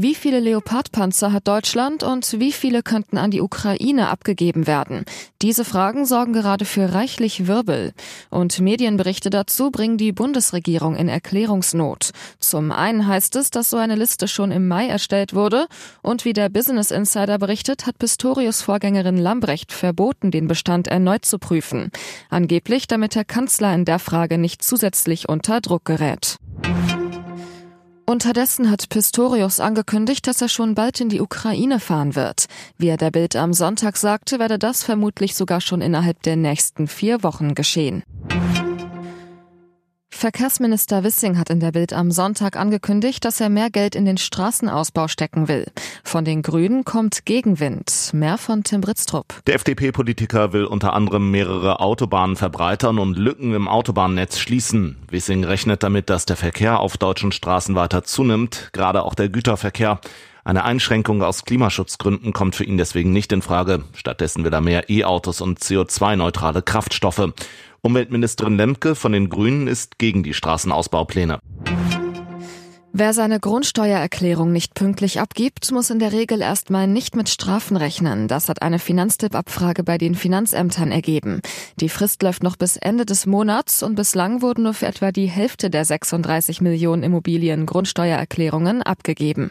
Wie viele Leopardpanzer hat Deutschland und wie viele könnten an die Ukraine abgegeben werden? Diese Fragen sorgen gerade für reichlich Wirbel. Und Medienberichte dazu bringen die Bundesregierung in Erklärungsnot. Zum einen heißt es, dass so eine Liste schon im Mai erstellt wurde. Und wie der Business Insider berichtet, hat Pistorius Vorgängerin Lambrecht verboten, den Bestand erneut zu prüfen. Angeblich, damit der Kanzler in der Frage nicht zusätzlich unter Druck gerät. Unterdessen hat Pistorius angekündigt, dass er schon bald in die Ukraine fahren wird. Wie er der Bild am Sonntag sagte, werde das vermutlich sogar schon innerhalb der nächsten vier Wochen geschehen. Verkehrsminister Wissing hat in der Bild am Sonntag angekündigt, dass er mehr Geld in den Straßenausbau stecken will. Von den Grünen kommt Gegenwind. Mehr von Tim Britztrup. Der FDP-Politiker will unter anderem mehrere Autobahnen verbreitern und Lücken im Autobahnnetz schließen. Wissing rechnet damit, dass der Verkehr auf deutschen Straßen weiter zunimmt, gerade auch der Güterverkehr. Eine Einschränkung aus Klimaschutzgründen kommt für ihn deswegen nicht in Frage. Stattdessen will er mehr E-Autos und CO2-neutrale Kraftstoffe. Umweltministerin Lemke von den Grünen ist gegen die Straßenausbaupläne. Wer seine Grundsteuererklärung nicht pünktlich abgibt, muss in der Regel erstmal nicht mit Strafen rechnen. Das hat eine Finanztipp-Abfrage bei den Finanzämtern ergeben. Die Frist läuft noch bis Ende des Monats und bislang wurden nur für etwa die Hälfte der 36 Millionen Immobilien Grundsteuererklärungen abgegeben.